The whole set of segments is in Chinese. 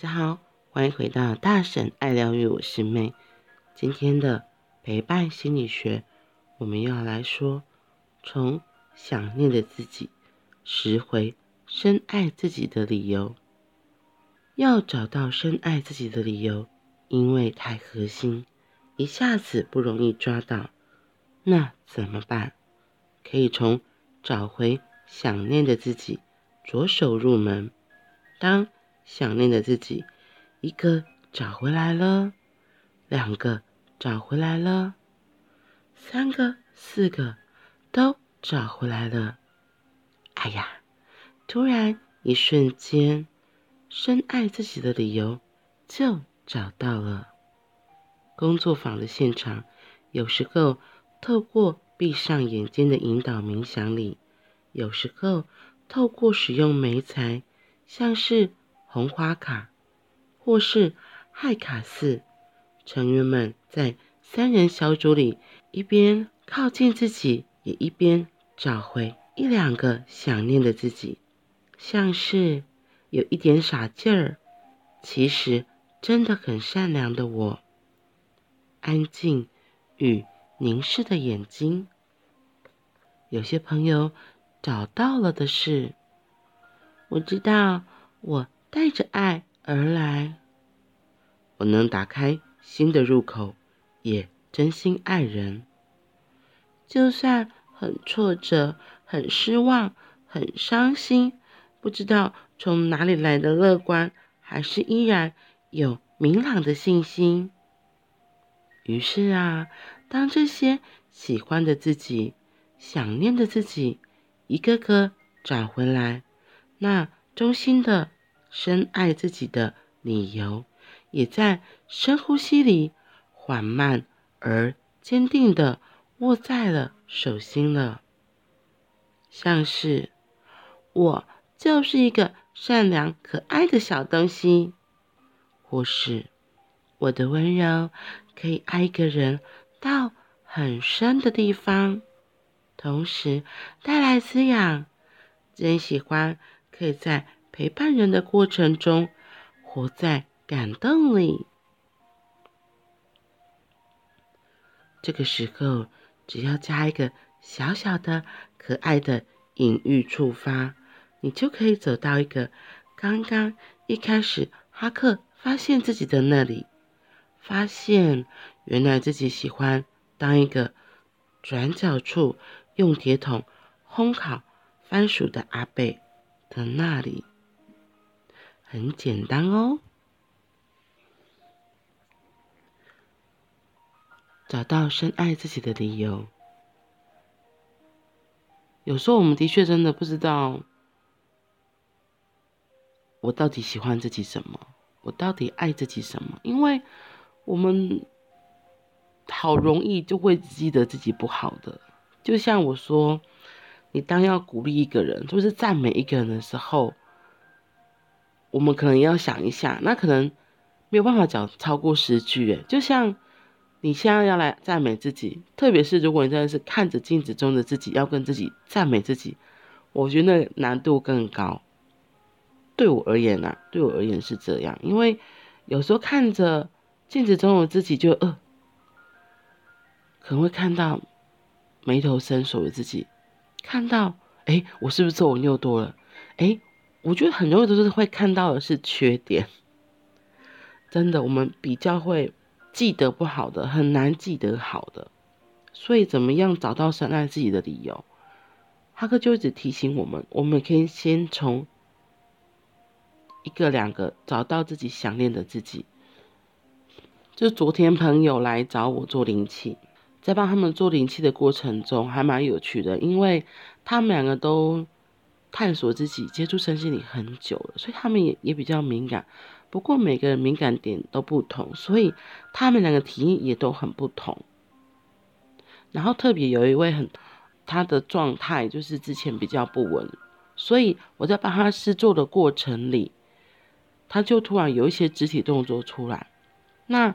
大家好，欢迎回到大婶爱疗愈，我是妹。今天的陪伴心理学，我们要来说，从想念的自己拾回深爱自己的理由。要找到深爱自己的理由，因为太核心，一下子不容易抓到。那怎么办？可以从找回想念的自己着手入门。当想念的自己一个找回来了，两个找回来了，三个、四个都找回来了。哎呀，突然一瞬间，深爱自己的理由就找到了。工作坊的现场，有时候透过闭上眼睛的引导冥想里，有时候透过使用媒材，像是红花卡或是海卡四，成员们在三人小组里，一边靠近自己，也一边找回一两个想念的自己，像是有一点傻劲儿，其实真的很善良的我，安静与。凝视的眼睛，有些朋友找到了的是，我知道我带着爱而来，我能打开新的入口，也真心爱人。就算很挫折、很失望、很伤心，不知道从哪里来的乐观，还是依然有明朗的信心。于是啊。当这些喜欢的自己、想念的自己一个个找回来，那衷心的深爱自己的理由，也在深呼吸里缓慢而坚定的握在了手心了。像是我就是一个善良可爱的小东西，或是我的温柔可以爱一个人。到很深的地方，同时带来滋养。真喜欢可以在陪伴人的过程中，活在感动里。这个时候，只要加一个小小的、可爱的隐喻触发，你就可以走到一个刚刚一开始哈克发现自己的那里。发现原来自己喜欢当一个转角处用铁桶烘烤番薯的阿贝的那里，很简单哦。找到深爱自己的理由，有时候我们的确真的不知道，我到底喜欢自己什么，我到底爱自己什么，因为。我们好容易就会记得自己不好的，就像我说，你当要鼓励一个人，就是赞美一个人的时候，我们可能要想一下，那可能没有办法讲超过十句。诶，就像你现在要来赞美自己，特别是如果你真的是看着镜子中的自己，要跟自己赞美自己，我觉得那难度更高。对我而言啊，对我而言是这样，因为有时候看着。镜子中的自己就呃，可能会看到眉头深锁的自己，看到哎，我是不是皱纹又多了？哎，我觉得很容易都是会看到的是缺点。真的，我们比较会记得不好的，很难记得好的。所以，怎么样找到深爱自己的理由？哈克就一直提醒我们，我们可以先从一个、两个找到自己想念的自己。就昨天朋友来找我做灵气，在帮他们做灵气的过程中，还蛮有趣的，因为他们两个都探索自己、接触身心灵很久了，所以他们也也比较敏感。不过每个人敏感点都不同，所以他们两个体验也都很不同。然后特别有一位很，他的状态就是之前比较不稳，所以我在帮他试做的过程里，他就突然有一些肢体动作出来。那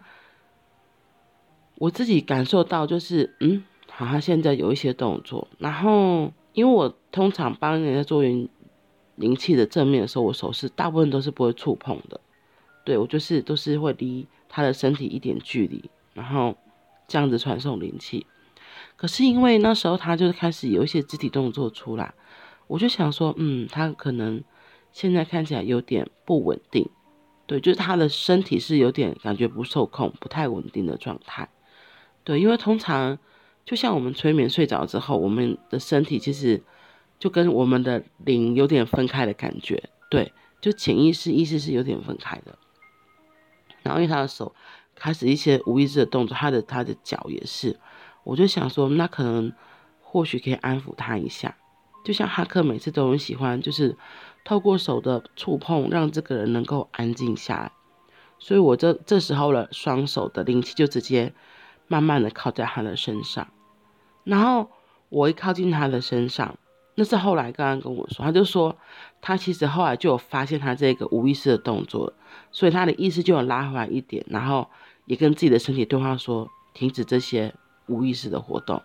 我自己感受到就是，嗯，好像现在有一些动作。然后，因为我通常帮人家做灵气的正面的时候，我手势大部分都是不会触碰的。对，我就是都是会离他的身体一点距离，然后这样子传送灵气。可是因为那时候他就是开始有一些肢体动作出来，我就想说，嗯，他可能现在看起来有点不稳定，对，就是他的身体是有点感觉不受控、不太稳定的状态。对，因为通常就像我们催眠睡着之后，我们的身体其实就跟我们的灵有点分开的感觉，对，就潜意识、意识是有点分开的。然后因为他的手开始一些无意识的动作，他的他的脚也是，我就想说，那可能或许可以安抚他一下，就像哈克每次都很喜欢，就是透过手的触碰，让这个人能够安静下来。所以我这这时候的双手的灵气就直接。慢慢的靠在他的身上，然后我一靠近他的身上，那是后来刚刚跟我说，他就说他其实后来就有发现他这个无意识的动作，所以他的意识就有拉回来一点，然后也跟自己的身体对话说停止这些无意识的活动，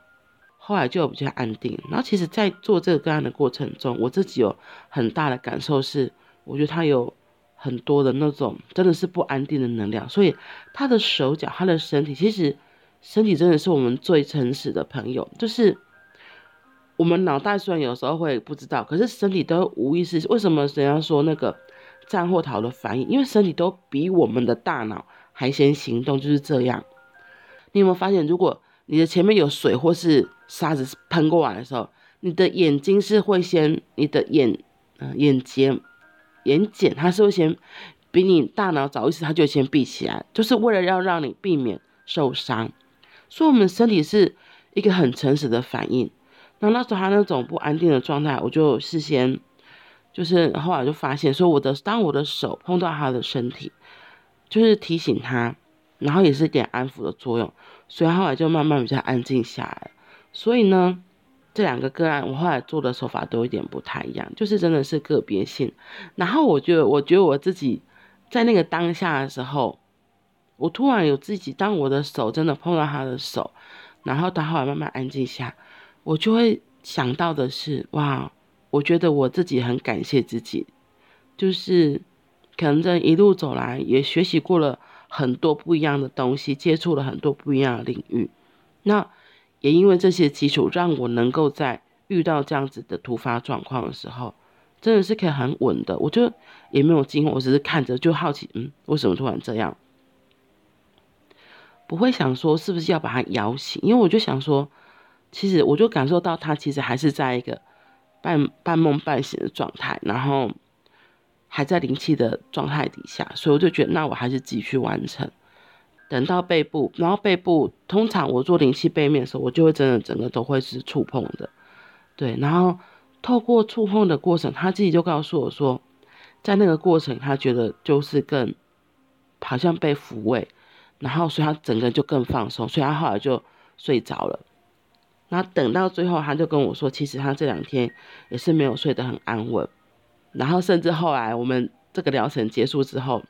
后来就有比较安定。然后其实，在做这个个案的过程中，我自己有很大的感受是，我觉得他有很多的那种真的是不安定的能量，所以他的手脚、他的身体其实。身体真的是我们最诚实的朋友，就是我们脑袋虽然有时候会不知道，可是身体都无意识。为什么人家说那个战或逃的反应？因为身体都比我们的大脑还先行动，就是这样。你有没有发现，如果你的前面有水或是沙子喷过来的时候，你的眼睛是会先，你的眼嗯眼睫眼睑它是会先比你大脑早意识，它就先闭起来，就是为了要让你避免受伤。所以，我们身体是一个很诚实的反应。然后那时候他那种不安定的状态，我就事先就是后来就发现，说我的当我的手碰到他的身体，就是提醒他，然后也是一点安抚的作用，所以后来就慢慢比较安静下来。所以呢，这两个个案我后来做的手法都有点不太一样，就是真的是个别性。然后我觉得，我觉得我自己在那个当下的时候。我突然有自己，当我的手真的碰到他的手，然后他后来慢慢安静下，我就会想到的是，哇，我觉得我自己很感谢自己，就是可能这一路走来也学习过了很多不一样的东西，接触了很多不一样的领域，那也因为这些基础，让我能够在遇到这样子的突发状况的时候，真的是可以很稳的，我就也没有惊，我只是看着就好奇，嗯，为什么突然这样？不会想说是不是要把他摇醒，因为我就想说，其实我就感受到他其实还是在一个半半梦半醒的状态，然后还在灵气的状态底下，所以我就觉得那我还是继续完成。等到背部，然后背部通常我做灵气背面的时候，我就会真的整个都会是触碰的，对，然后透过触碰的过程，他自己就告诉我说，在那个过程他觉得就是更好像被抚慰。然后，所以他整个人就更放松，所以他后来就睡着了。然后等到最后，他就跟我说，其实他这两天也是没有睡得很安稳。然后，甚至后来我们这个疗程结束之后，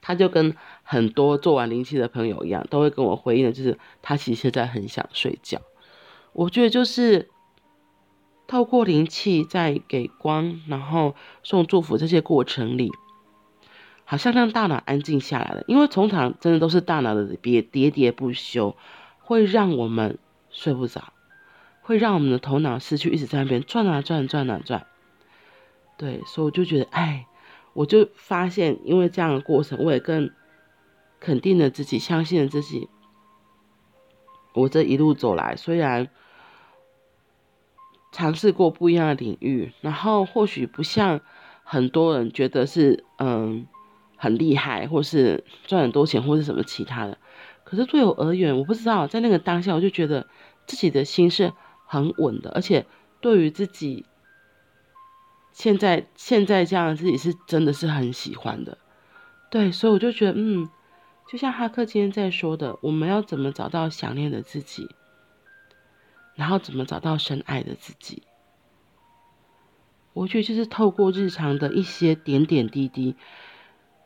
他就跟很多做完灵气的朋友一样，都会跟我回应的，就是他其实现在很想睡觉。我觉得就是透过灵气在给光，然后送祝福这些过程里。好像让大脑安静下来了，因为通常真的都是大脑的别喋喋不休，会让我们睡不着，会让我们的头脑失去一直在那边转啊转转啊转。对，所以我就觉得，哎，我就发现，因为这样的过程，我也更肯定了自己，相信了自己。我这一路走来，虽然尝试过不一样的领域，然后或许不像很多人觉得是，嗯。很厉害，或是赚很多钱，或是什么其他的。可是对我而言，我不知道，在那个当下，我就觉得自己的心是很稳的，而且对于自己现在现在这样自己是真的是很喜欢的。对，所以我就觉得，嗯，就像哈克今天在说的，我们要怎么找到想念的自己，然后怎么找到深爱的自己。我觉得就是透过日常的一些点点滴滴。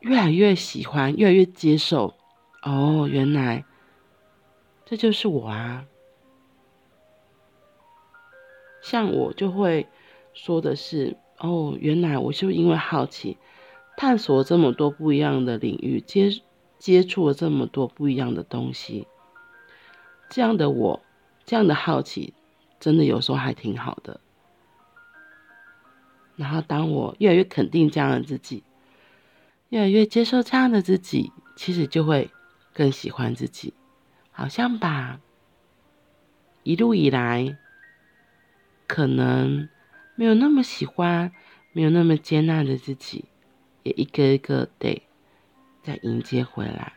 越来越喜欢，越来越接受。哦，原来这就是我啊！像我就会说的是，哦，原来我就因为好奇，探索了这么多不一样的领域，接接触了这么多不一样的东西。这样的我，这样的好奇，真的有时候还挺好的。然后，当我越来越肯定这样的自己，越来越接受这样的自己，其实就会更喜欢自己。好像把一路以来可能没有那么喜欢、没有那么接纳的自己，也一个一个得再迎接回来。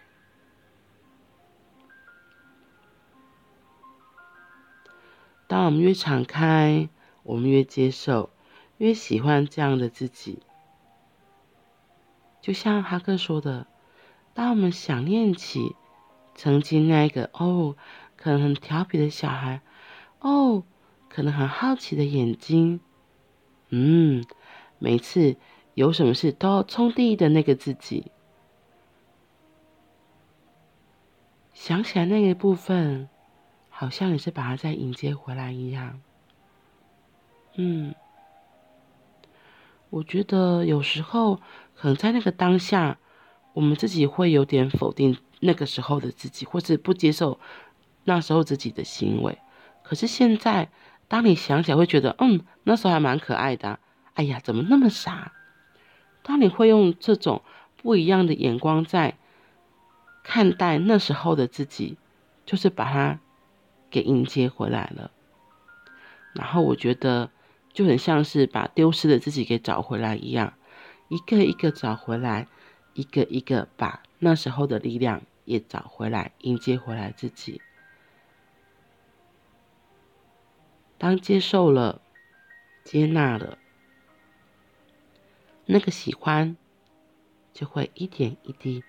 当我们越敞开，我们越接受。越喜欢这样的自己，就像哈克说的，当我们想念起曾经那个哦，可能很调皮的小孩，哦，可能很好奇的眼睛，嗯，每次有什么事都要冲第一的那个自己，想起来那个部分，好像也是把它再迎接回来一样，嗯。我觉得有时候可能在那个当下，我们自己会有点否定那个时候的自己，或是不接受那时候自己的行为。可是现在，当你想起来，会觉得，嗯，那时候还蛮可爱的啊。哎呀，怎么那么傻？当你会用这种不一样的眼光在看待那时候的自己，就是把它给迎接回来了。然后我觉得。就很像是把丢失的自己给找回来一样，一个一个找回来，一个一个把那时候的力量也找回来，迎接回来自己。当接受了、接纳了，那个喜欢就会一点一滴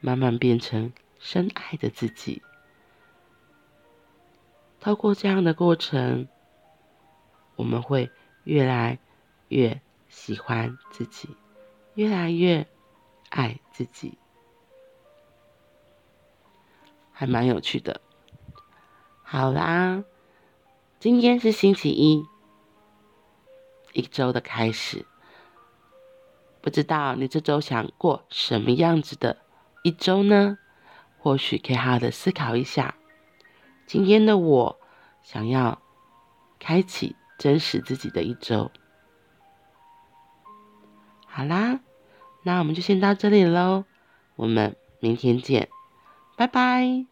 慢慢变成深爱的自己。透过这样的过程，我们会。越来越喜欢自己，越来越爱自己，还蛮有趣的。好啦，今天是星期一，一周的开始。不知道你这周想过什么样子的一周呢？或许可以好好的思考一下。今天的我想要开启。真实自己的一周，好啦，那我们就先到这里喽，我们明天见，拜拜。